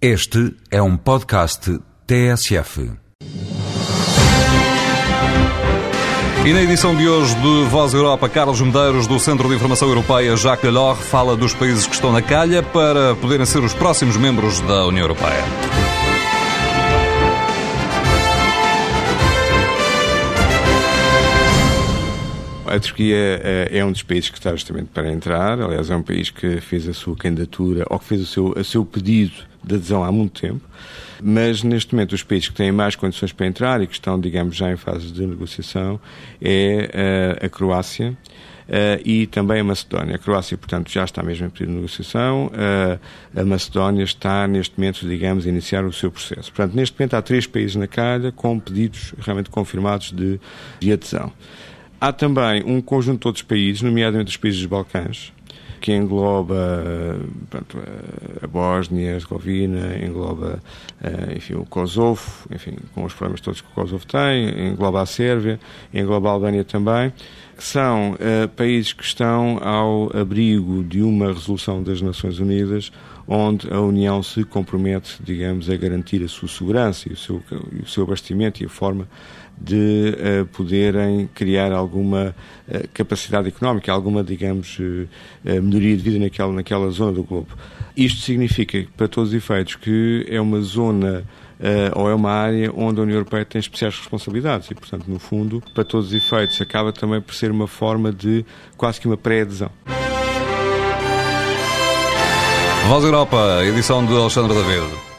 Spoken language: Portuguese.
Este é um podcast TSF. E na edição de hoje de Voz Europa, Carlos Medeiros, do Centro de Informação Europeia Jacques Delors, fala dos países que estão na calha para poderem ser os próximos membros da União Europeia. A Turquia é um dos países que está justamente para entrar. Aliás, é um país que fez a sua candidatura ou que fez o seu, o seu pedido de adesão há muito tempo. Mas, neste momento, os países que têm mais condições para entrar e que estão, digamos, já em fase de negociação é a Croácia. Uh, e também a Macedónia. A Croácia, portanto, já está mesmo em período de negociação. Uh, a Macedónia está, neste momento, digamos, a iniciar o seu processo. Portanto, neste momento há três países na calha com pedidos realmente confirmados de, de adesão. Há também um conjunto de outros países, nomeadamente os países dos Balcãs, que engloba pronto, a Bósnia, a Herzegovina, engloba enfim, o Kosovo, enfim, com os problemas todos que o Kosovo tem, engloba a Sérvia, engloba a Albânia também, que são uh, países que estão ao abrigo de uma resolução das Nações Unidas onde a União se compromete, digamos, a garantir a sua segurança e o seu, o seu abastecimento e a forma de uh, poderem criar alguma uh, capacidade económica, alguma, digamos, uh, melhoria de vida naquela, naquela zona do globo. Isto significa, para todos os efeitos, que é uma zona ou é uma área onde a União Europeia tem especiais responsabilidades e, portanto, no fundo, para todos os efeitos, acaba também por ser uma forma de quase que uma pré-adesão. Voz Europa, edição de Alexandre David.